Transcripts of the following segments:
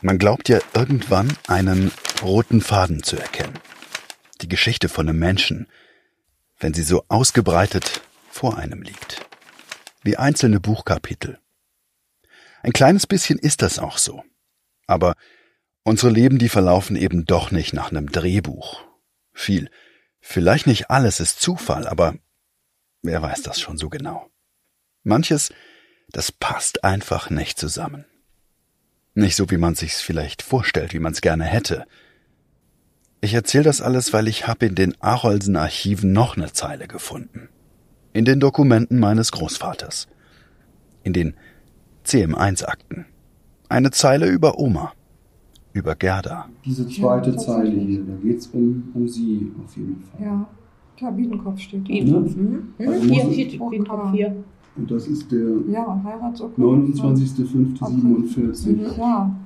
Man glaubt ja irgendwann einen roten Faden zu erkennen. Die Geschichte von einem Menschen, wenn sie so ausgebreitet vor einem liegt. Wie einzelne Buchkapitel. Ein kleines bisschen ist das auch so. Aber unsere Leben, die verlaufen eben doch nicht nach einem Drehbuch. Viel, vielleicht nicht alles ist Zufall, aber wer weiß das schon so genau. Manches, das passt einfach nicht zusammen. Nicht so, wie man sich's vielleicht vorstellt, wie man's gerne hätte. Ich erzähle das alles, weil ich habe in den Arolsen Archiven noch eine Zeile gefunden. In den Dokumenten meines Großvaters. In den CM1-Akten. Eine Zeile über Oma. Über Gerda. Diese zweite ja, Zeile hier, da geht's um, um sie auf jeden Fall. Ja, klar, Biedenkopf steht da. Biedenkopf. Mhm. Also hier steht Biedenkopf hier. Und das ist der ja, 29.05.47. Mhm. Ja.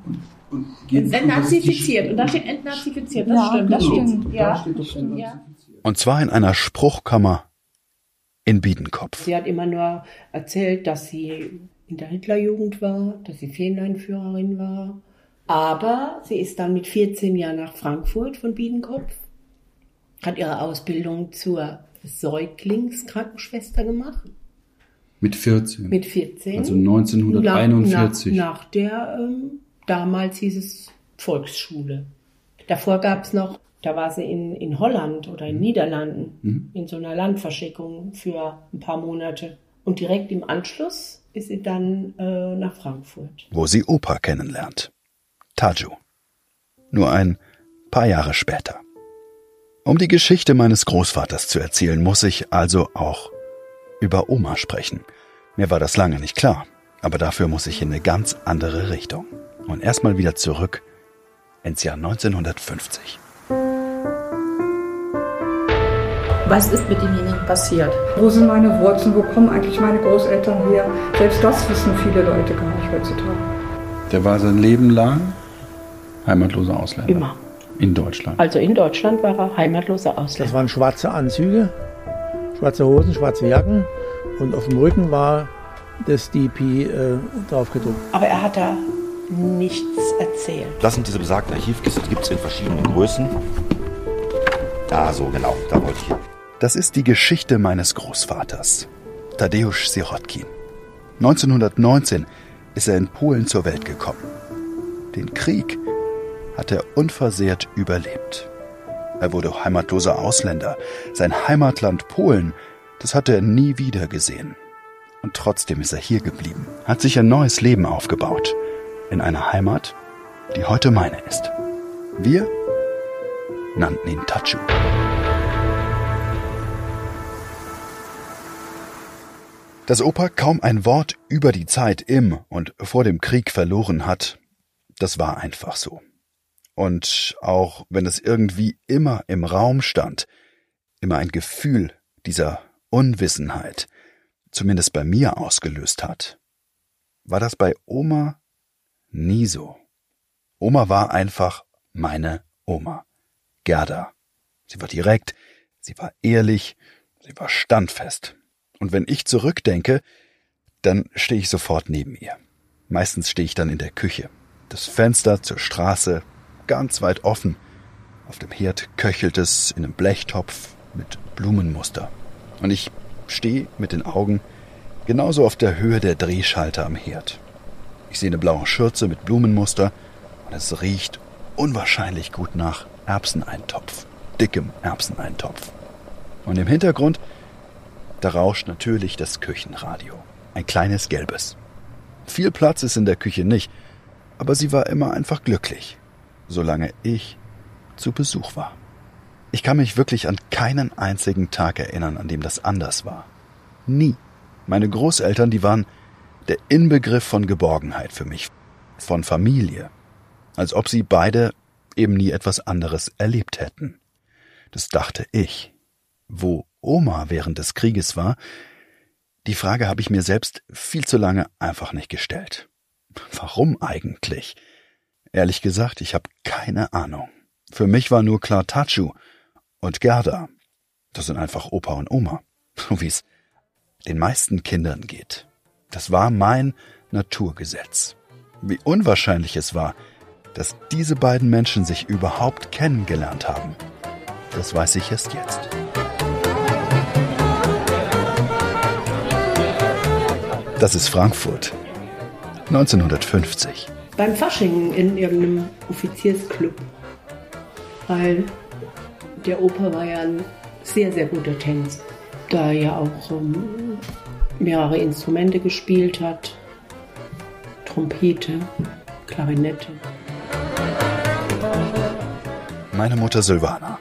Und, und entnazifiziert. Und da steht entnazifiziert. Das ja, stimmt. Das genau. stimmt. Ja. Da steht das stimmt. Ja. Und zwar in einer Spruchkammer in Biedenkopf. Sie hat immer nur erzählt, dass sie in der Hitlerjugend war, dass sie Ferieneinführerin war. Aber sie ist dann mit 14 Jahren nach Frankfurt von Biedenkopf, hat ihre Ausbildung zur Säuglingskrankenschwester gemacht. Mit 14? Mit 14. Also 1941. Nach, nach, nach der, ähm, damals hieß es Volksschule. Davor gab es noch, da war sie in, in Holland oder in mhm. Niederlanden, mhm. in so einer Landverschickung für ein paar Monate. Und direkt im Anschluss ist sie dann äh, nach Frankfurt. Wo sie Opa kennenlernt. Taju. Nur ein paar Jahre später. Um die Geschichte meines Großvaters zu erzählen, muss ich also auch über Oma sprechen. Mir war das lange nicht klar, aber dafür muss ich in eine ganz andere Richtung. Und erstmal wieder zurück ins Jahr 1950. Was ist mit demjenigen passiert? Wo sind meine Wurzeln? Wo kommen eigentlich meine Großeltern her? Selbst das wissen viele Leute gar nicht heutzutage. Der war sein Leben lang heimatloser Ausländer. Immer. In Deutschland. Also in Deutschland war er heimatloser Ausländer. Das waren schwarze Anzüge, schwarze Hosen, schwarze Jacken und auf dem Rücken war das DP äh, drauf gedruckt. Aber er hat da nichts erzählt. Das sind diese besagten Archivkisten, die gibt es in verschiedenen Größen. Ah, so genau, da wollte ich hin. Das ist die Geschichte meines Großvaters, Tadeusz Sirotkin. 1919 ist er in Polen zur Welt gekommen. Den Krieg hat er unversehrt überlebt. Er wurde heimatloser Ausländer. Sein Heimatland Polen, das hatte er nie wieder gesehen. Und trotzdem ist er hier geblieben, hat sich ein neues Leben aufgebaut. In einer Heimat, die heute meine ist. Wir nannten ihn Tachu. Dass Opa kaum ein Wort über die Zeit im und vor dem Krieg verloren hat, das war einfach so. Und auch wenn es irgendwie immer im Raum stand, immer ein Gefühl dieser Unwissenheit, zumindest bei mir ausgelöst hat, war das bei Oma nie so. Oma war einfach meine Oma, Gerda. Sie war direkt, sie war ehrlich, sie war standfest. Und wenn ich zurückdenke, dann stehe ich sofort neben ihr. Meistens stehe ich dann in der Küche. Das Fenster zur Straße ganz weit offen. Auf dem Herd köchelt es in einem Blechtopf mit Blumenmuster. Und ich stehe mit den Augen genauso auf der Höhe der Drehschalter am Herd. Ich sehe eine blaue Schürze mit Blumenmuster und es riecht unwahrscheinlich gut nach Erbseneintopf, dickem Erbseneintopf. Und im Hintergrund da rauscht natürlich das Küchenradio. Ein kleines gelbes. Viel Platz ist in der Küche nicht, aber sie war immer einfach glücklich, solange ich zu Besuch war. Ich kann mich wirklich an keinen einzigen Tag erinnern, an dem das anders war. Nie. Meine Großeltern, die waren der Inbegriff von Geborgenheit für mich, von Familie, als ob sie beide eben nie etwas anderes erlebt hätten. Das dachte ich. Wo Oma während des Krieges war, die Frage habe ich mir selbst viel zu lange einfach nicht gestellt. Warum eigentlich? Ehrlich gesagt, ich habe keine Ahnung. Für mich war nur klar Tachu und Gerda. Das sind einfach Opa und Oma. So wie es den meisten Kindern geht. Das war mein Naturgesetz. Wie unwahrscheinlich es war, Dass diese beiden Menschen sich überhaupt kennengelernt haben, das weiß ich erst jetzt. Das ist Frankfurt. 1950. Beim Fasching in irgendeinem Offiziersclub. Weil der Opa war ja ein sehr, sehr guter Tänzer. Da er ja auch ähm, mehrere Instrumente gespielt hat. Trompete, Klarinette. Meine Mutter Silvana.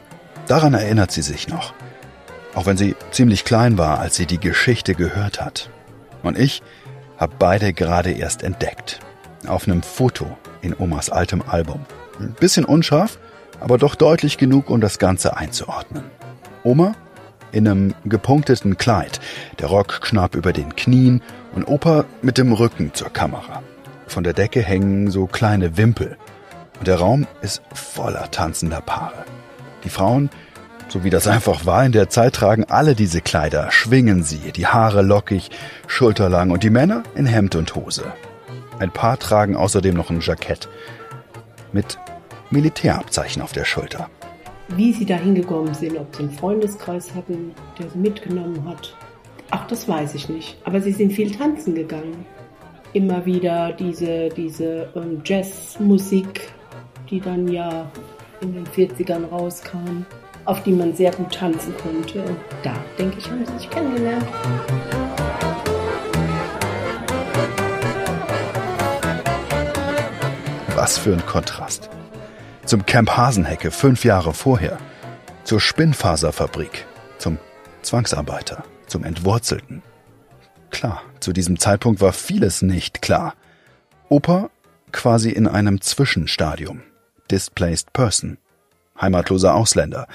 Daran erinnert sie sich noch. Auch wenn sie ziemlich klein war, als sie die Geschichte gehört hat. Und ich habe beide gerade erst entdeckt. Auf einem Foto in Omas altem Album. Ein bisschen unscharf, aber doch deutlich genug, um das Ganze einzuordnen. Oma in einem gepunkteten Kleid, der Rock knapp über den Knien und Opa mit dem Rücken zur Kamera. Von der Decke hängen so kleine Wimpel und der Raum ist voller tanzender Paare. Die Frauen, so wie das einfach war in der Zeit, tragen alle diese Kleider, schwingen sie, die Haare lockig, schulterlang und die Männer in Hemd und Hose. Ein paar tragen außerdem noch ein Jackett mit Militärabzeichen auf der Schulter. Wie sie da hingekommen sind, ob sie einen Freundeskreis hatten, der sie mitgenommen hat. Ach, das weiß ich nicht. Aber sie sind viel tanzen gegangen. Immer wieder diese, diese ähm, Jazzmusik, die dann ja in den 40ern rauskam, auf die man sehr gut tanzen konnte. Und da, denke ich, haben sie sich kennengelernt. Was für ein Kontrast. Zum Camp Hasenhecke fünf Jahre vorher. Zur Spinnfaserfabrik. Zum Zwangsarbeiter. Zum Entwurzelten. Klar, zu diesem Zeitpunkt war vieles nicht klar. Opa quasi in einem Zwischenstadium. Displaced Person. Heimatloser Ausländer.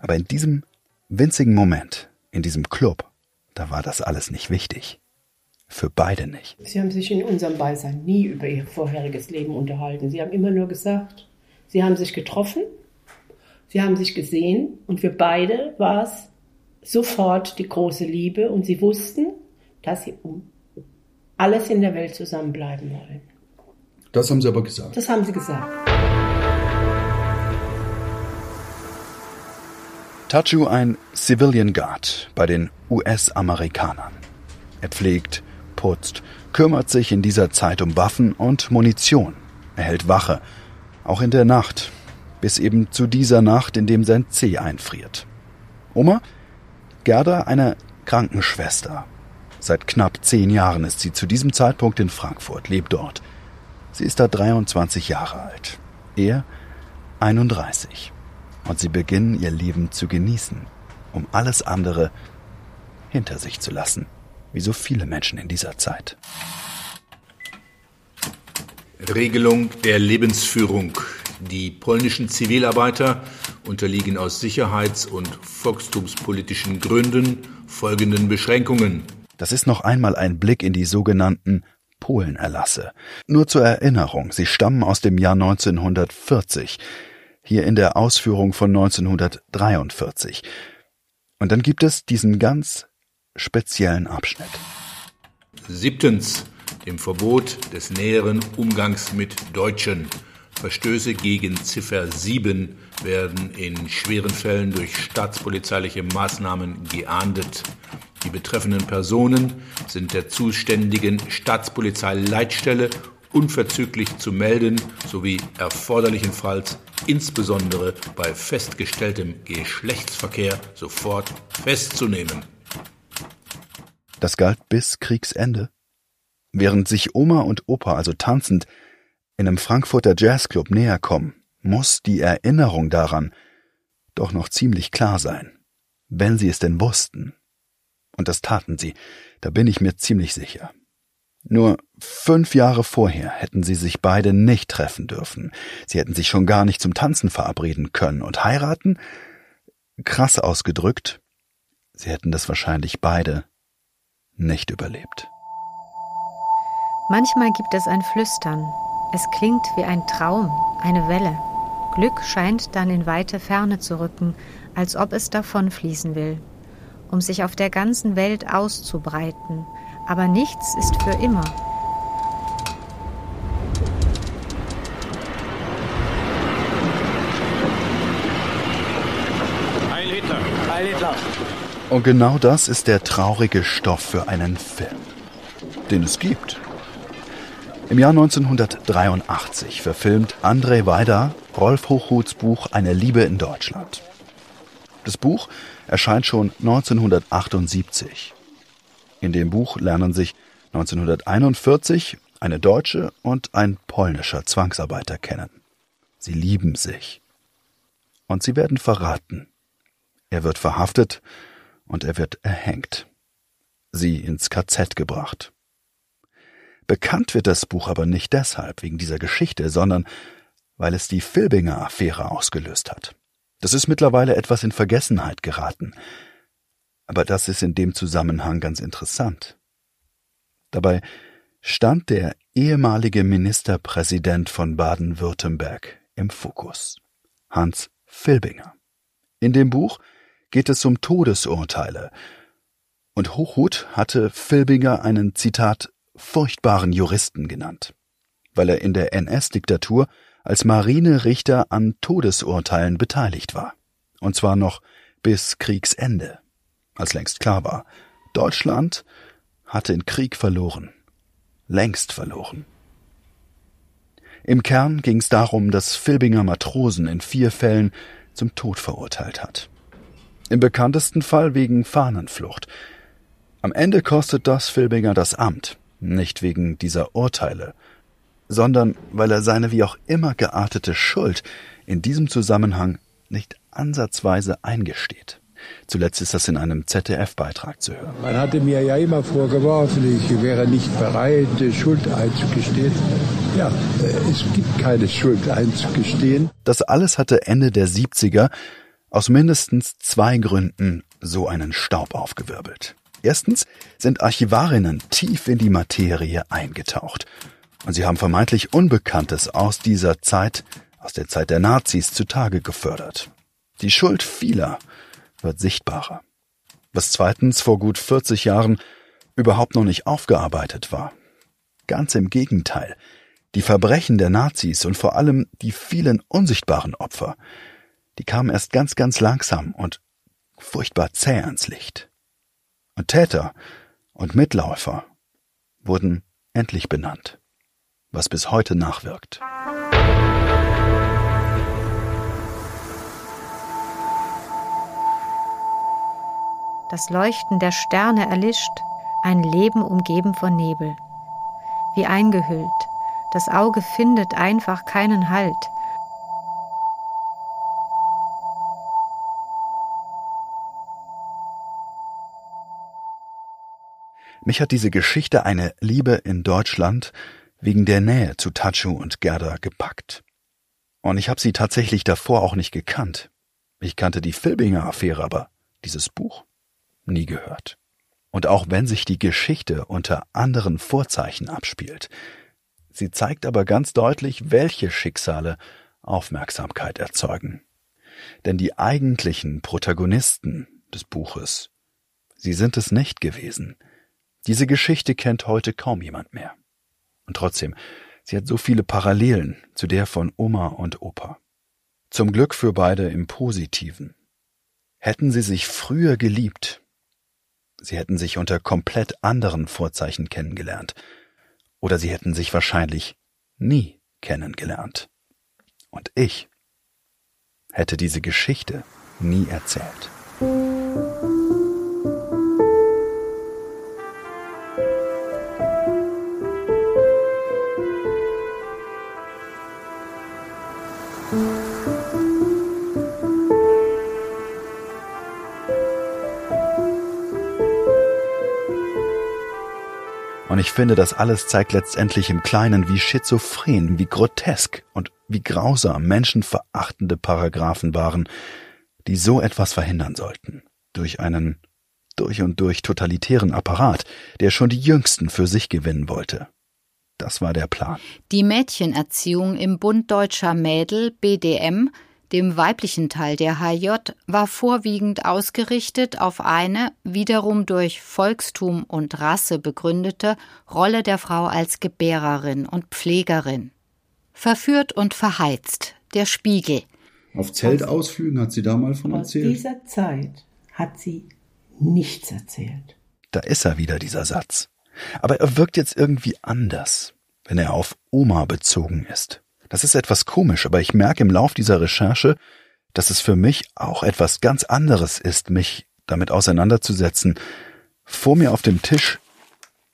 Aber in diesem winzigen Moment, in diesem Club, da war das alles nicht wichtig. Für beide nicht. Sie haben sich in unserem Beisein nie über ihr vorheriges Leben unterhalten. Sie haben immer nur gesagt, sie haben sich getroffen, sie haben sich gesehen und für beide war es sofort die große Liebe und sie wussten, dass sie um alles in der Welt zusammenbleiben wollen. Das haben sie aber gesagt. Das haben sie gesagt. Tachu ein Civilian Guard bei den US-Amerikanern. Er pflegt, putzt, kümmert sich in dieser Zeit um Waffen und Munition. Er hält Wache, auch in der Nacht, bis eben zu dieser Nacht, in dem sein Zeh einfriert. Oma? Gerda, eine Krankenschwester. Seit knapp zehn Jahren ist sie zu diesem Zeitpunkt in Frankfurt, lebt dort. Sie ist da 23 Jahre alt. Er 31. Und sie beginnen ihr Leben zu genießen, um alles andere hinter sich zu lassen, wie so viele Menschen in dieser Zeit. Regelung der Lebensführung. Die polnischen Zivilarbeiter unterliegen aus sicherheits- und volkstumspolitischen Gründen folgenden Beschränkungen. Das ist noch einmal ein Blick in die sogenannten Polenerlasse. Nur zur Erinnerung, sie stammen aus dem Jahr 1940, hier in der Ausführung von 1943. Und dann gibt es diesen ganz speziellen Abschnitt. Siebtens. Dem Verbot des näheren Umgangs mit Deutschen. Verstöße gegen Ziffer 7 werden in schweren Fällen durch staatspolizeiliche Maßnahmen geahndet. Die betreffenden Personen sind der zuständigen Staatspolizeileitstelle unverzüglich zu melden sowie erforderlichenfalls insbesondere bei festgestelltem Geschlechtsverkehr sofort festzunehmen. Das galt bis Kriegsende. Während sich Oma und Opa also tanzend in einem Frankfurter Jazzclub näher kommen, muss die Erinnerung daran doch noch ziemlich klar sein, wenn sie es denn wussten. Und das taten sie, da bin ich mir ziemlich sicher. Nur fünf Jahre vorher hätten sie sich beide nicht treffen dürfen. Sie hätten sich schon gar nicht zum Tanzen verabreden können und heiraten? Krass ausgedrückt, sie hätten das wahrscheinlich beide nicht überlebt. Manchmal gibt es ein Flüstern. Es klingt wie ein Traum, eine Welle. Glück scheint dann in weite Ferne zu rücken, als ob es davonfließen will, um sich auf der ganzen Welt auszubreiten. Aber nichts ist für immer. Und genau das ist der traurige Stoff für einen Film, den es gibt. Im Jahr 1983 verfilmt André Weider Rolf Hochhuths Buch Eine Liebe in Deutschland. Das Buch erscheint schon 1978. In dem Buch lernen sich 1941 eine deutsche und ein polnischer Zwangsarbeiter kennen. Sie lieben sich. Und sie werden verraten. Er wird verhaftet und er wird erhängt. Sie ins KZ gebracht. Bekannt wird das Buch aber nicht deshalb wegen dieser Geschichte, sondern weil es die Filbinger Affäre ausgelöst hat. Das ist mittlerweile etwas in Vergessenheit geraten. Aber das ist in dem Zusammenhang ganz interessant. Dabei stand der ehemalige Ministerpräsident von Baden-Württemberg im Fokus, Hans Filbinger. In dem Buch geht es um Todesurteile, und Hochhuth hatte Filbinger einen Zitat furchtbaren Juristen genannt, weil er in der NS-Diktatur als Marinerichter an Todesurteilen beteiligt war. Und zwar noch bis Kriegsende, als längst klar war, Deutschland hatte den Krieg verloren, längst verloren. Im Kern ging es darum, dass Filbinger Matrosen in vier Fällen zum Tod verurteilt hat. Im bekanntesten Fall wegen Fahnenflucht. Am Ende kostet das Filbinger das Amt, nicht wegen dieser Urteile, sondern weil er seine wie auch immer geartete Schuld in diesem Zusammenhang nicht ansatzweise eingesteht. Zuletzt ist das in einem ZDF-Beitrag zu hören. Man hatte mir ja immer vorgeworfen, ich wäre nicht bereit, Schuld einzugestehen. Ja, äh, es gibt keine Schuld einzugestehen. Das alles hatte Ende der 70er aus mindestens zwei Gründen so einen Staub aufgewirbelt. Erstens sind Archivarinnen tief in die Materie eingetaucht. Und sie haben vermeintlich Unbekanntes aus dieser Zeit, aus der Zeit der Nazis, zutage gefördert. Die Schuld vieler wird sichtbarer. Was zweitens vor gut 40 Jahren überhaupt noch nicht aufgearbeitet war. Ganz im Gegenteil. Die Verbrechen der Nazis und vor allem die vielen unsichtbaren Opfer, die kamen erst ganz, ganz langsam und furchtbar zäh ans Licht. Und Täter und Mitläufer wurden endlich benannt, was bis heute nachwirkt. Das Leuchten der Sterne erlischt, ein Leben umgeben von Nebel. Wie eingehüllt, das Auge findet einfach keinen Halt, Mich hat diese Geschichte eine Liebe in Deutschland wegen der Nähe zu Tatschu und Gerda gepackt. Und ich habe sie tatsächlich davor auch nicht gekannt. Ich kannte die Filbinger Affäre, aber dieses Buch nie gehört. Und auch wenn sich die Geschichte unter anderen Vorzeichen abspielt, sie zeigt aber ganz deutlich, welche Schicksale Aufmerksamkeit erzeugen. Denn die eigentlichen Protagonisten des Buches, sie sind es nicht gewesen, diese Geschichte kennt heute kaum jemand mehr. Und trotzdem, sie hat so viele Parallelen zu der von Oma und Opa. Zum Glück für beide im Positiven. Hätten sie sich früher geliebt, sie hätten sich unter komplett anderen Vorzeichen kennengelernt, oder sie hätten sich wahrscheinlich nie kennengelernt. Und ich hätte diese Geschichte nie erzählt. Ich finde, das alles zeigt letztendlich im Kleinen, wie schizophren, wie grotesk und wie grausam menschenverachtende Paragraphen waren, die so etwas verhindern sollten. Durch einen durch und durch totalitären Apparat, der schon die Jüngsten für sich gewinnen wollte. Das war der Plan. Die Mädchenerziehung im Bund deutscher Mädel BDM dem weiblichen Teil der HJ war vorwiegend ausgerichtet auf eine, wiederum durch Volkstum und Rasse begründete, Rolle der Frau als Gebärerin und Pflegerin. Verführt und verheizt, der Spiegel. Auf Zeltausflügen hat sie da mal von erzählt. Aus dieser Zeit hat sie nichts erzählt. Da ist er wieder, dieser Satz. Aber er wirkt jetzt irgendwie anders, wenn er auf Oma bezogen ist. Das ist etwas komisch, aber ich merke im Lauf dieser Recherche, dass es für mich auch etwas ganz anderes ist, mich damit auseinanderzusetzen. Vor mir auf dem Tisch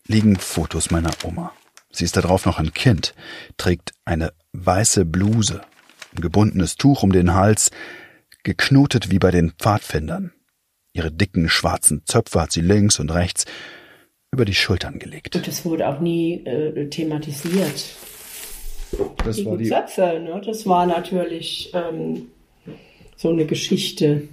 liegen Fotos meiner Oma. Sie ist darauf noch ein Kind, trägt eine weiße Bluse, ein gebundenes Tuch um den Hals, geknotet wie bei den Pfadfindern. Ihre dicken schwarzen Zöpfe hat sie links und rechts über die Schultern gelegt. Und das wurde auch nie äh, thematisiert. Das die war die Zöpfe, ne? das war natürlich ähm, so eine Geschichte.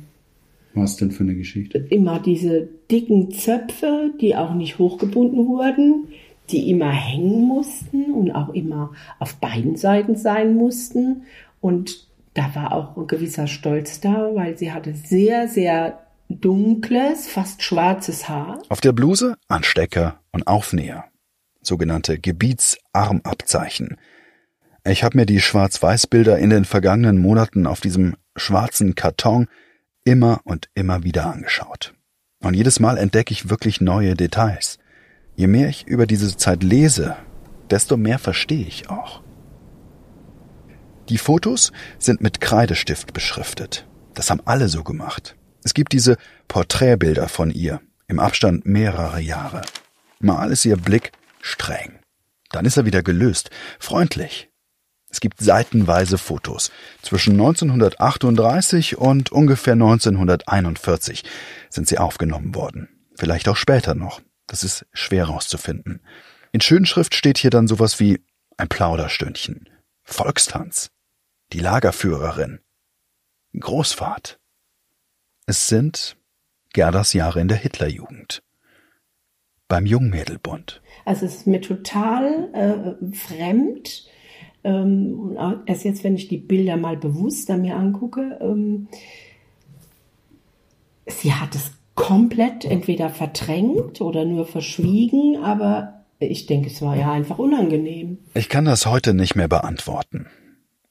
Was denn für eine Geschichte? Immer diese dicken Zöpfe, die auch nicht hochgebunden wurden, die immer hängen mussten und auch immer auf beiden Seiten sein mussten. Und da war auch ein gewisser Stolz da, weil sie hatte sehr, sehr dunkles, fast schwarzes Haar. Auf der Bluse Anstecker und Aufnäher, sogenannte Gebietsarmabzeichen. Ich habe mir die Schwarz-Weiß-Bilder in den vergangenen Monaten auf diesem schwarzen Karton immer und immer wieder angeschaut. Und jedes Mal entdecke ich wirklich neue Details. Je mehr ich über diese Zeit lese, desto mehr verstehe ich auch. Die Fotos sind mit Kreidestift beschriftet. Das haben alle so gemacht. Es gibt diese Porträtbilder von ihr im Abstand mehrerer Jahre. Mal ist ihr Blick streng. Dann ist er wieder gelöst, freundlich. Es gibt seitenweise Fotos. Zwischen 1938 und ungefähr 1941 sind sie aufgenommen worden. Vielleicht auch später noch. Das ist schwer rauszufinden. In Schönschrift steht hier dann sowas wie ein Plauderstündchen, Volkstanz, die Lagerführerin, Großfahrt. Es sind Gerdas Jahre in der Hitlerjugend. Beim Jungmädelbund. Also es ist mir total äh, fremd. Ähm, erst jetzt, wenn ich die Bilder mal bewusster mir angucke, ähm, sie hat es komplett entweder verdrängt oder nur verschwiegen, aber ich denke, es war ja einfach unangenehm. Ich kann das heute nicht mehr beantworten.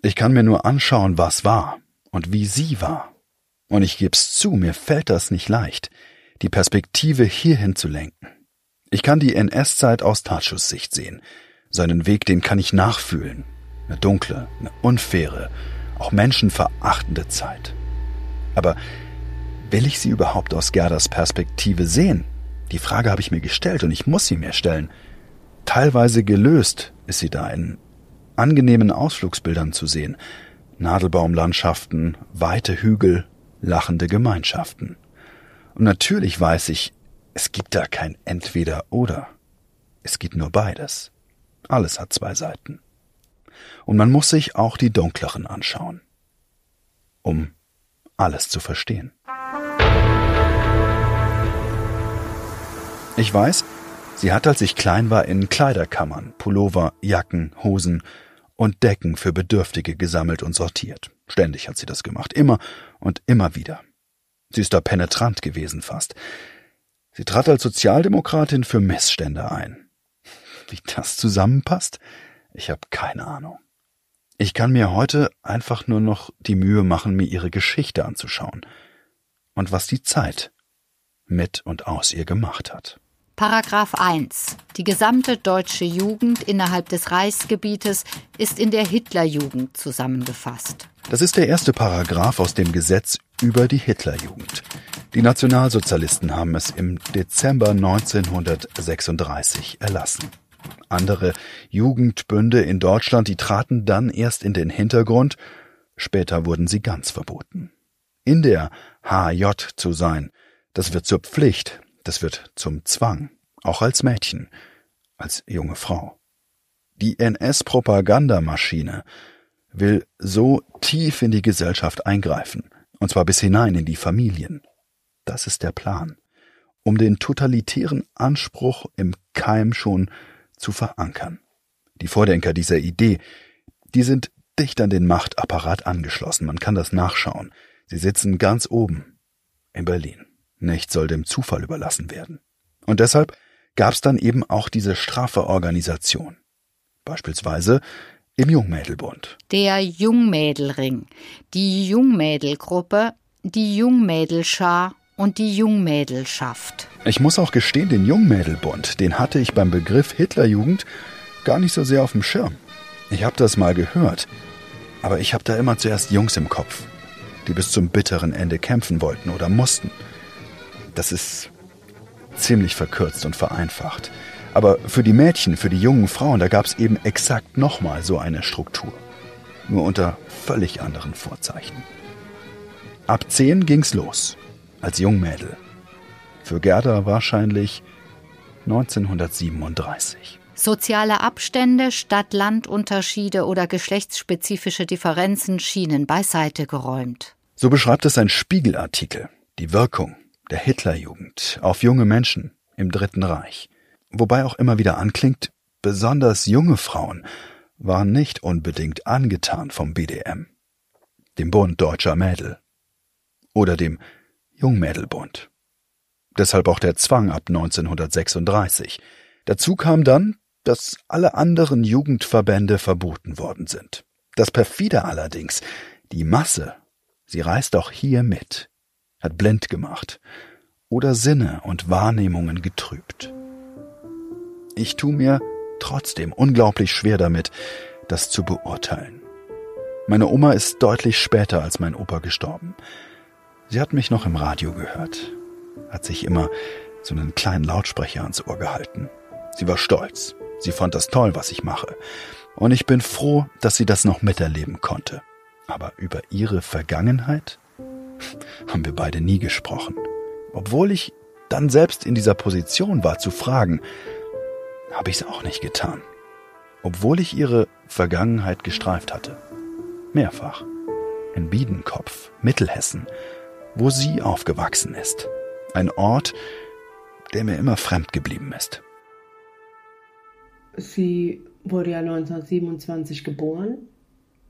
Ich kann mir nur anschauen, was war und wie sie war. Und ich geb's zu, mir fällt das nicht leicht, die Perspektive hierhin zu lenken. Ich kann die NS-Zeit aus Tatschusssicht sehen. Seinen Weg, den kann ich nachfühlen. Eine dunkle, eine unfaire, auch menschenverachtende Zeit. Aber Will ich sie überhaupt aus Gerdas Perspektive sehen? Die Frage habe ich mir gestellt und ich muss sie mir stellen. Teilweise gelöst ist sie da in angenehmen Ausflugsbildern zu sehen. Nadelbaumlandschaften, weite Hügel, lachende Gemeinschaften. Und natürlich weiß ich, es gibt da kein Entweder oder. Es gibt nur beides. Alles hat zwei Seiten. Und man muss sich auch die dunkleren anschauen, um alles zu verstehen. Ich weiß, sie hat, als ich klein war, in Kleiderkammern Pullover, Jacken, Hosen und Decken für Bedürftige gesammelt und sortiert. Ständig hat sie das gemacht, immer und immer wieder. Sie ist da penetrant gewesen fast. Sie trat als Sozialdemokratin für Missstände ein. Wie das zusammenpasst? Ich habe keine Ahnung. Ich kann mir heute einfach nur noch die Mühe machen, mir ihre Geschichte anzuschauen und was die Zeit mit und aus ihr gemacht hat. Paragraph 1. Die gesamte deutsche Jugend innerhalb des Reichsgebietes ist in der Hitlerjugend zusammengefasst. Das ist der erste Paragraph aus dem Gesetz über die Hitlerjugend. Die Nationalsozialisten haben es im Dezember 1936 erlassen. Andere Jugendbünde in Deutschland, die traten dann erst in den Hintergrund, später wurden sie ganz verboten. In der HJ zu sein, das wird zur Pflicht, das wird zum Zwang, auch als Mädchen, als junge Frau. Die NS-Propagandamaschine will so tief in die Gesellschaft eingreifen, und zwar bis hinein in die Familien. Das ist der Plan, um den totalitären Anspruch im Keim schon zu verankern. Die Vordenker dieser Idee, die sind dicht an den Machtapparat angeschlossen, man kann das nachschauen. Sie sitzen ganz oben in Berlin. Nichts soll dem Zufall überlassen werden. Und deshalb gab es dann eben auch diese Strafeorganisation. Beispielsweise im Jungmädelbund. Der Jungmädelring, die Jungmädelgruppe, die Jungmädelschar und die Jungmädelschaft. Ich muss auch gestehen, den Jungmädelbund, den hatte ich beim Begriff Hitlerjugend gar nicht so sehr auf dem Schirm. Ich habe das mal gehört, aber ich habe da immer zuerst Jungs im Kopf, die bis zum bitteren Ende kämpfen wollten oder mussten. Das ist ziemlich verkürzt und vereinfacht. Aber für die Mädchen, für die jungen Frauen, da gab es eben exakt nochmal so eine Struktur. Nur unter völlig anderen Vorzeichen. Ab zehn ging's los, als Jungmädel. Für Gerda wahrscheinlich 1937. Soziale Abstände, Stadt-Land-Unterschiede oder geschlechtsspezifische Differenzen schienen beiseite geräumt. So beschreibt es ein Spiegelartikel, die Wirkung der Hitlerjugend auf junge Menschen im Dritten Reich. Wobei auch immer wieder anklingt, besonders junge Frauen waren nicht unbedingt angetan vom BDM, dem Bund deutscher Mädel oder dem Jungmädelbund. Deshalb auch der Zwang ab 1936. Dazu kam dann, dass alle anderen Jugendverbände verboten worden sind. Das perfide allerdings, die Masse, sie reist auch hier mit, hat blind gemacht oder Sinne und Wahrnehmungen getrübt. Ich tu mir trotzdem unglaublich schwer damit, das zu beurteilen. Meine Oma ist deutlich später als mein Opa gestorben. Sie hat mich noch im Radio gehört, hat sich immer so einen kleinen Lautsprecher ans Ohr gehalten. Sie war stolz. Sie fand das toll, was ich mache. Und ich bin froh, dass sie das noch miterleben konnte. Aber über ihre Vergangenheit haben wir beide nie gesprochen. Obwohl ich dann selbst in dieser Position war zu fragen, habe ich es auch nicht getan. Obwohl ich ihre Vergangenheit gestreift hatte. Mehrfach. In Biedenkopf, Mittelhessen, wo sie aufgewachsen ist. Ein Ort, der mir immer fremd geblieben ist. Sie wurde ja 1927 geboren.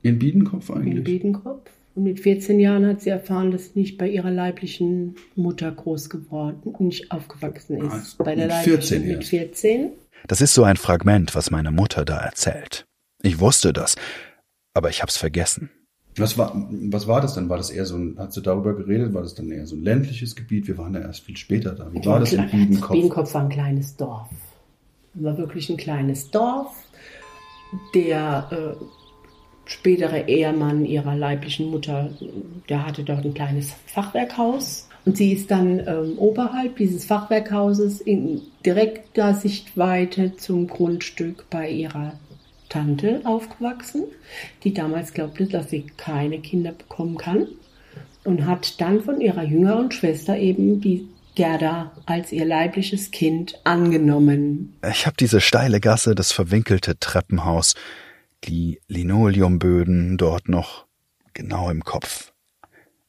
In Biedenkopf eigentlich? In Biedenkopf. Und mit 14 Jahren hat sie erfahren, dass nicht bei ihrer leiblichen Mutter groß geworden, nicht aufgewachsen ist. Also bei der mit leiblichen 14 mit erst. 14. Das ist so ein Fragment, was meine Mutter da erzählt. Ich wusste das, aber ich hab's vergessen. Was war, was war das denn? War das eher so ein, hat sie darüber geredet? War das dann eher so ein ländliches Gebiet? Wir waren ja erst viel später da. Wie war das in Biedenkopf? Biedenkopf war ein kleines Dorf. War wirklich ein kleines Dorf. Der äh, spätere Ehemann ihrer leiblichen Mutter, der hatte dort ein kleines Fachwerkhaus. Und sie ist dann ähm, oberhalb dieses Fachwerkhauses in direkter Sichtweite zum Grundstück bei ihrer Tante aufgewachsen, die damals glaubte, dass sie keine Kinder bekommen kann. Und hat dann von ihrer jüngeren Schwester eben die Gerda als ihr leibliches Kind angenommen. Ich hab diese steile Gasse, das verwinkelte Treppenhaus, die Linoleumböden dort noch genau im Kopf.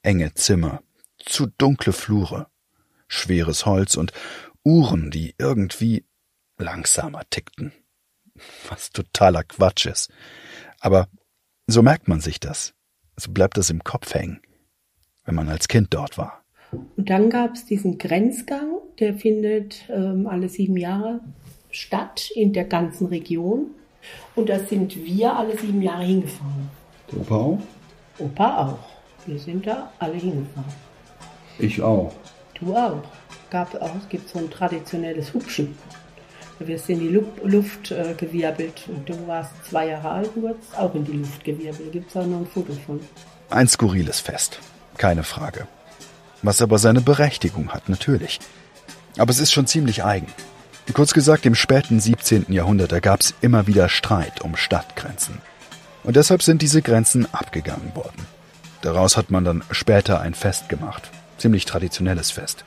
Enge Zimmer, zu dunkle Flure, schweres Holz und Uhren, die irgendwie langsamer tickten. Was totaler Quatsch ist. Aber so merkt man sich das. So bleibt das im Kopf hängen, wenn man als Kind dort war. Und dann gab es diesen Grenzgang, der findet ähm, alle sieben Jahre statt in der ganzen Region. Und da sind wir alle sieben Jahre hingefahren. Der Opa auch? Opa auch. Wir sind da alle hingefahren. Ich auch. Du auch. Gab auch, es gibt so ein traditionelles Hupschen. Da wirst du in die Lu Luft äh, gewirbelt. Und du warst zwei Jahre alt und wurdest auch in die Luft gewirbelt. Gibt es auch noch ein Foto von. Ein skurriles Fest, keine Frage. Was aber seine Berechtigung hat, natürlich. Aber es ist schon ziemlich eigen. Kurz gesagt, im späten 17. Jahrhundert, gab es immer wieder Streit um Stadtgrenzen. Und deshalb sind diese Grenzen abgegangen worden. Daraus hat man dann später ein Fest gemacht. Ziemlich traditionelles Fest.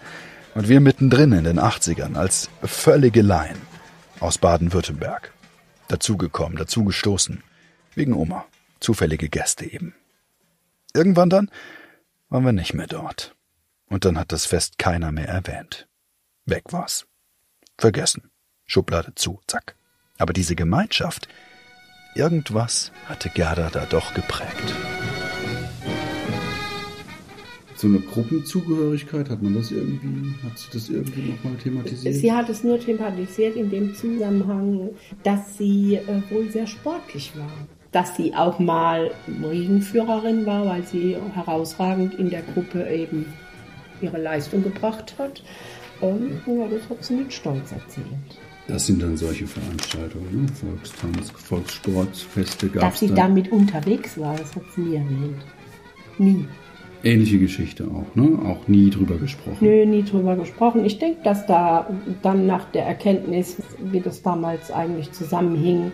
Und wir mittendrin in den 80ern als völlige Laien aus Baden-Württemberg. Dazugekommen, dazugestoßen. Wegen Oma. Zufällige Gäste eben. Irgendwann dann waren wir nicht mehr dort. Und dann hat das Fest keiner mehr erwähnt. Weg war's. Vergessen. Schublade zu, zack. Aber diese Gemeinschaft, irgendwas hatte Gerda da doch geprägt. So eine Gruppenzugehörigkeit, hat man das irgendwie, hat sie das irgendwie nochmal thematisiert? Sie hat es nur thematisiert in dem Zusammenhang, dass sie äh, wohl sehr sportlich war. Dass sie auch mal Regenführerin war, weil sie herausragend in der Gruppe eben ihre Leistung gebracht hat. Und ja, das hat sie mit Stolz erzählt. Das sind dann solche Veranstaltungen, ne? Volkstanz, Volkssportfeste gab Dass sie da. damit unterwegs war, das hat sie nie erwähnt. Nie. Ähnliche Geschichte auch, ne? Auch nie drüber gesprochen. Nö, nie drüber gesprochen. Ich denke, dass da dann nach der Erkenntnis, wie das damals eigentlich zusammenhing,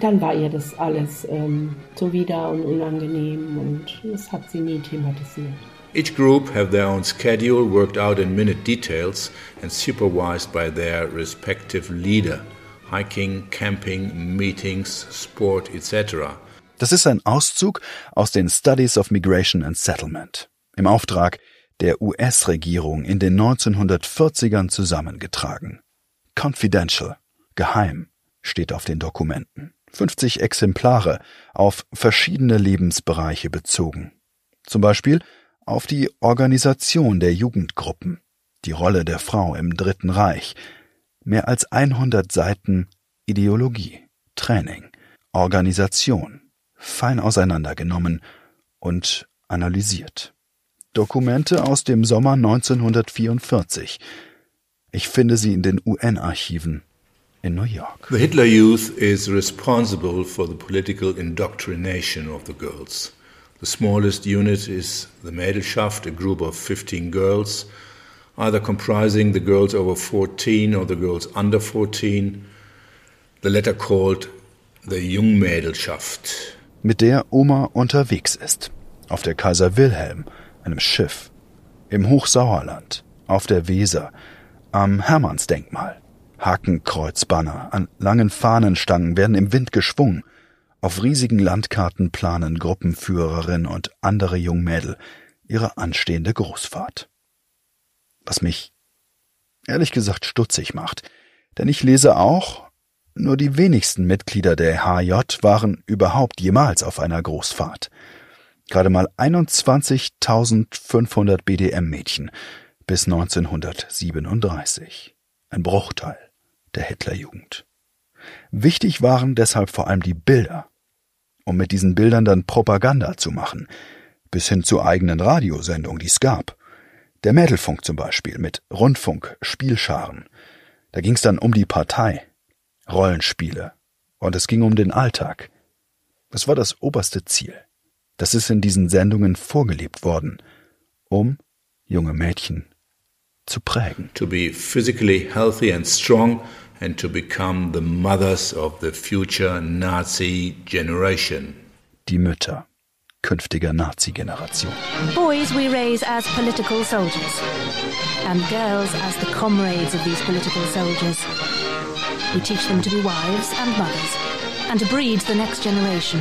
dann war ihr das alles ähm, zuwider und unangenehm und das hat sie nie thematisiert. Each group have their own schedule worked out in minute details and supervised by their respective leader. Hiking, camping, meetings, sport, etc. Das ist ein Auszug aus den Studies of Migration and Settlement im Auftrag der US-Regierung in den 1940ern zusammengetragen. Confidential, geheim, steht auf den Dokumenten. 50 Exemplare auf verschiedene Lebensbereiche bezogen. Zum Beispiel auf die Organisation der Jugendgruppen, die Rolle der Frau im Dritten Reich, mehr als 100 Seiten Ideologie, Training, Organisation, fein auseinandergenommen und analysiert. Dokumente aus dem Sommer 1944. Ich finde sie in den UN-Archiven in New York. The Hitler Youth is responsible for the political indoctrination of the girls. The smallest unit is the Mädelschaft, a group of 15 girls, either comprising the girls over 14 or the girls under 14, the latter called the Jungmädelschaft. Mit der Oma unterwegs ist. Auf der Kaiser Wilhelm, einem Schiff. Im Hochsauerland, auf der Weser, am Hermannsdenkmal. Hakenkreuzbanner an langen Fahnenstangen werden im Wind geschwungen. Auf riesigen Landkarten planen Gruppenführerin und andere Jungmädel ihre anstehende Großfahrt. Was mich ehrlich gesagt stutzig macht, denn ich lese auch, nur die wenigsten Mitglieder der HJ waren überhaupt jemals auf einer Großfahrt. Gerade mal 21.500 BDM-Mädchen bis 1937. Ein Bruchteil der Hitlerjugend. Wichtig waren deshalb vor allem die Bilder, um mit diesen Bildern dann Propaganda zu machen, bis hin zu eigenen Radiosendungen, die es gab. Der Mädelfunk zum Beispiel mit Rundfunk, Spielscharen. Da ging es dann um die Partei, Rollenspiele und es ging um den Alltag. Das war das oberste Ziel. Das ist in diesen Sendungen vorgelebt worden, um junge Mädchen zu prägen. To be physically healthy and strong and to become the mothers of the future Nazi generation. Die Mütter künftiger Nazi-Generation. Boys we raise as political soldiers, and girls as the comrades of these political soldiers. We teach them to be wives and mothers, and to breed the next generation.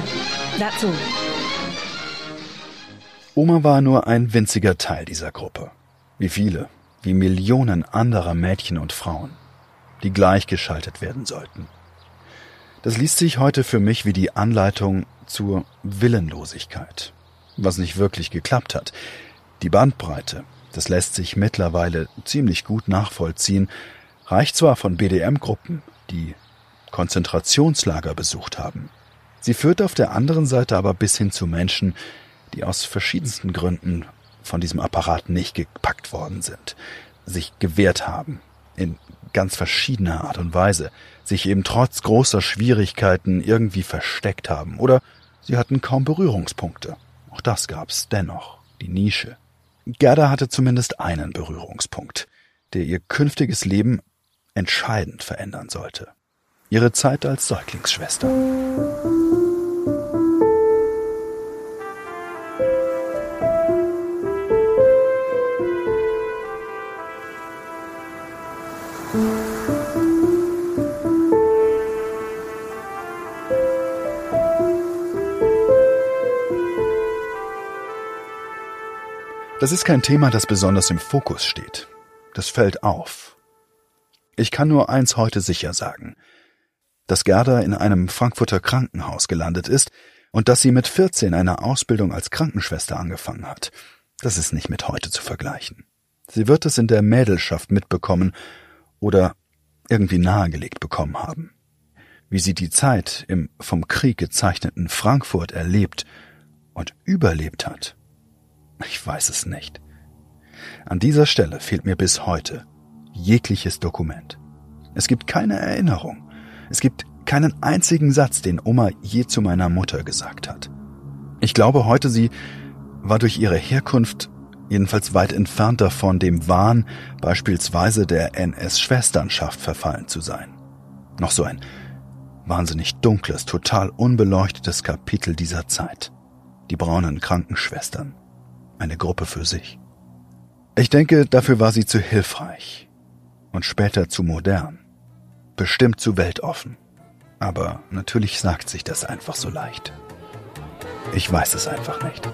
That's all. Oma war nur ein winziger Teil dieser Gruppe. Wie viele, wie Millionen anderer Mädchen und Frauen, die gleichgeschaltet werden sollten. Das liest sich heute für mich wie die Anleitung zur Willenlosigkeit, was nicht wirklich geklappt hat. Die Bandbreite, das lässt sich mittlerweile ziemlich gut nachvollziehen, reicht zwar von BDM-Gruppen, die Konzentrationslager besucht haben. Sie führt auf der anderen Seite aber bis hin zu Menschen, die aus verschiedensten Gründen von diesem Apparat nicht gepackt worden sind, sich gewehrt haben, in ganz verschiedener Art und Weise, sich eben trotz großer Schwierigkeiten irgendwie versteckt haben oder sie hatten kaum Berührungspunkte. Auch das gab's dennoch, die Nische. Gerda hatte zumindest einen Berührungspunkt, der ihr künftiges Leben entscheidend verändern sollte. Ihre Zeit als Säuglingsschwester. Das ist kein Thema, das besonders im Fokus steht. Das fällt auf. Ich kann nur eins heute sicher sagen. Dass Gerda in einem Frankfurter Krankenhaus gelandet ist und dass sie mit 14 eine Ausbildung als Krankenschwester angefangen hat, das ist nicht mit heute zu vergleichen. Sie wird es in der Mädelschaft mitbekommen oder irgendwie nahegelegt bekommen haben. Wie sie die Zeit im vom Krieg gezeichneten Frankfurt erlebt und überlebt hat, ich weiß es nicht. An dieser Stelle fehlt mir bis heute jegliches Dokument. Es gibt keine Erinnerung. Es gibt keinen einzigen Satz, den Oma je zu meiner Mutter gesagt hat. Ich glaube heute, sie war durch ihre Herkunft jedenfalls weit entfernt davon, dem Wahn beispielsweise der NS-Schwesternschaft verfallen zu sein. Noch so ein wahnsinnig dunkles, total unbeleuchtetes Kapitel dieser Zeit. Die braunen Krankenschwestern. Eine Gruppe für sich. Ich denke, dafür war sie zu hilfreich und später zu modern. Bestimmt zu weltoffen. Aber natürlich sagt sich das einfach so leicht. Ich weiß es einfach nicht.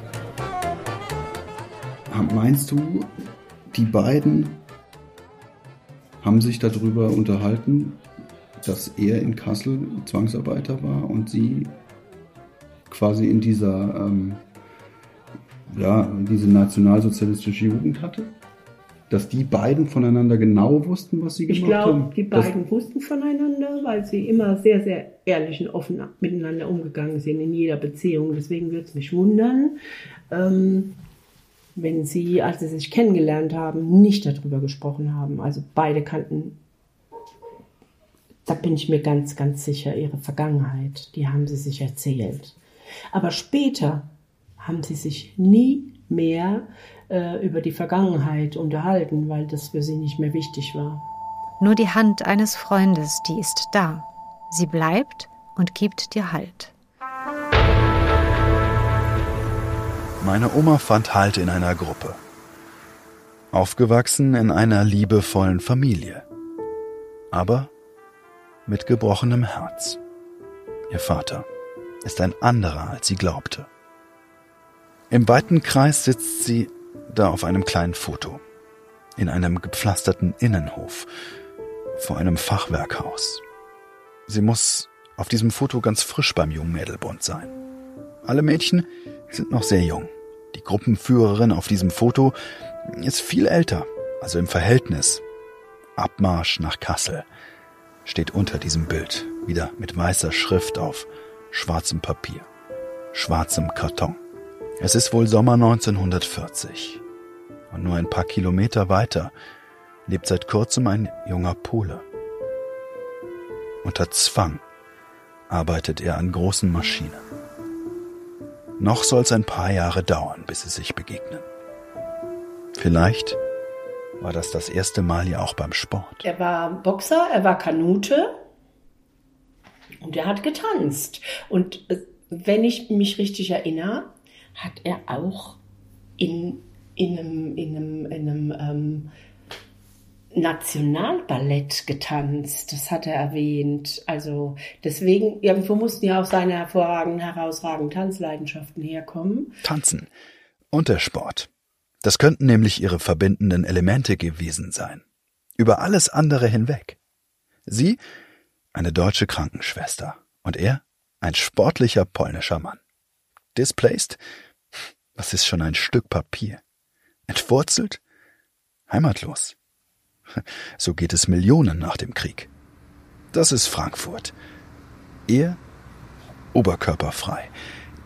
Meinst du, die beiden haben sich darüber unterhalten, dass er in Kassel Zwangsarbeiter war und sie quasi in dieser, ähm, ja, diese nationalsozialistische Jugend hatte? Dass die beiden voneinander genau wussten, was sie gemacht ich glaub, haben? Ich glaube, die beiden das wussten voneinander, weil sie immer sehr, sehr ehrlich und offen miteinander umgegangen sind in jeder Beziehung. Deswegen würde es mich wundern, ähm, wenn sie, als sie sich kennengelernt haben, nicht darüber gesprochen haben. Also beide kannten, da bin ich mir ganz, ganz sicher, ihre Vergangenheit. Die haben sie sich erzählt. Aber später haben sie sich nie mehr äh, über die Vergangenheit unterhalten, weil das für sie nicht mehr wichtig war. Nur die Hand eines Freundes, die ist da. Sie bleibt und gibt dir Halt. Meine Oma fand Halt in einer Gruppe. Aufgewachsen in einer liebevollen Familie. Aber mit gebrochenem Herz. Ihr Vater ist ein anderer, als sie glaubte. Im weiten Kreis sitzt sie da auf einem kleinen Foto. In einem gepflasterten Innenhof. Vor einem Fachwerkhaus. Sie muss auf diesem Foto ganz frisch beim Jungmädelbund sein. Alle Mädchen sind noch sehr jung. Die Gruppenführerin auf diesem Foto ist viel älter, also im Verhältnis. Abmarsch nach Kassel steht unter diesem Bild, wieder mit weißer Schrift auf schwarzem Papier, schwarzem Karton. Es ist wohl Sommer 1940. Und nur ein paar Kilometer weiter lebt seit kurzem ein junger Pole. Unter Zwang arbeitet er an großen Maschinen. Noch soll es ein paar Jahre dauern, bis sie sich begegnen. Vielleicht war das das erste Mal ja auch beim Sport. Er war Boxer, er war Kanute und er hat getanzt. Und äh, wenn ich mich richtig erinnere, hat er auch in, in einem, in einem, in einem ähm, Nationalballett getanzt, das hat er erwähnt. Also deswegen, irgendwo mussten ja auch seine hervorragenden, herausragenden Tanzleidenschaften herkommen. Tanzen und der Sport. Das könnten nämlich ihre verbindenden Elemente gewesen sein. Über alles andere hinweg. Sie, eine deutsche Krankenschwester, und er, ein sportlicher polnischer Mann. Displaced? Was ist schon ein Stück Papier? Entwurzelt? Heimatlos? So geht es Millionen nach dem Krieg. Das ist Frankfurt. Er oberkörperfrei,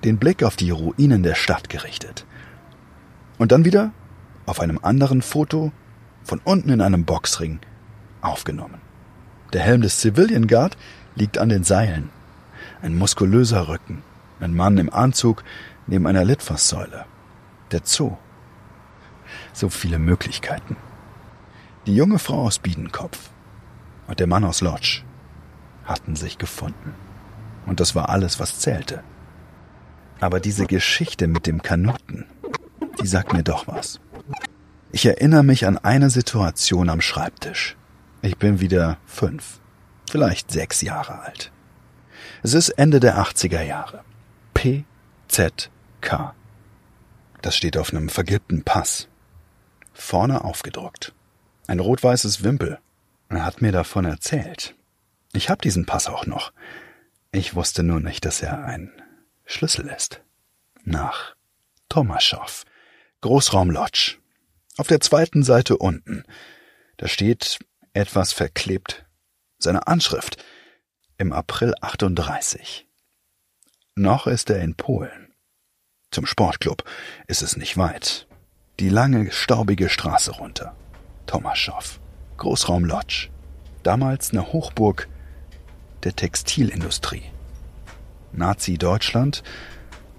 den Blick auf die Ruinen der Stadt gerichtet. Und dann wieder auf einem anderen Foto von unten in einem Boxring aufgenommen. Der Helm des Civilian Guard liegt an den Seilen. Ein muskulöser Rücken. Ein Mann im Anzug neben einer Litfaßsäule. Der Zoo. So viele Möglichkeiten. Die junge Frau aus Biedenkopf und der Mann aus Lodge hatten sich gefunden. Und das war alles, was zählte. Aber diese Geschichte mit dem Kanuten, die sagt mir doch was. Ich erinnere mich an eine Situation am Schreibtisch. Ich bin wieder fünf, vielleicht sechs Jahre alt. Es ist Ende der 80er Jahre. PZK. Das steht auf einem vergilbten Pass. Vorne aufgedruckt. Ein rot-weißes Wimpel. Er hat mir davon erzählt. Ich hab diesen Pass auch noch. Ich wusste nur nicht, dass er ein Schlüssel ist. Nach Tomaschow. Großraum Lodge. Auf der zweiten Seite unten. Da steht etwas verklebt. Seine Anschrift. Im April 38. Noch ist er in Polen. Zum Sportclub ist es nicht weit. Die lange, staubige Straße runter. Tomaschow, Großraum Lodz. Damals eine Hochburg der Textilindustrie. Nazi-Deutschland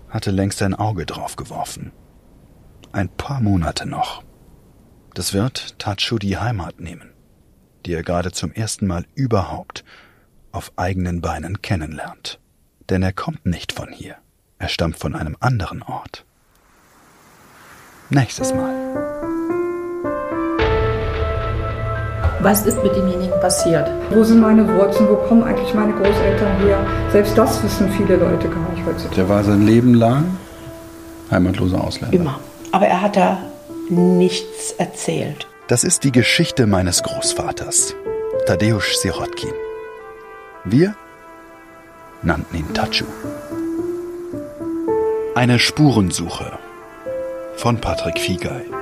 hatte längst ein Auge drauf geworfen. Ein paar Monate noch. Das wird Tatschu die Heimat nehmen, die er gerade zum ersten Mal überhaupt auf eigenen Beinen kennenlernt. Denn er kommt nicht von hier. Er stammt von einem anderen Ort. Nächstes Mal. Was ist mit demjenigen passiert? Wo sind meine Wurzeln? Wo kommen eigentlich meine Großeltern her? Selbst das wissen viele Leute gar nicht heutzutage. Der war sein Leben lang heimatloser Ausländer. Immer. Aber er hat da nichts erzählt. Das ist die Geschichte meines Großvaters, Tadeusz Sirotkin. Wir nannten ihn Tatschu. Eine Spurensuche von Patrick Fiegei.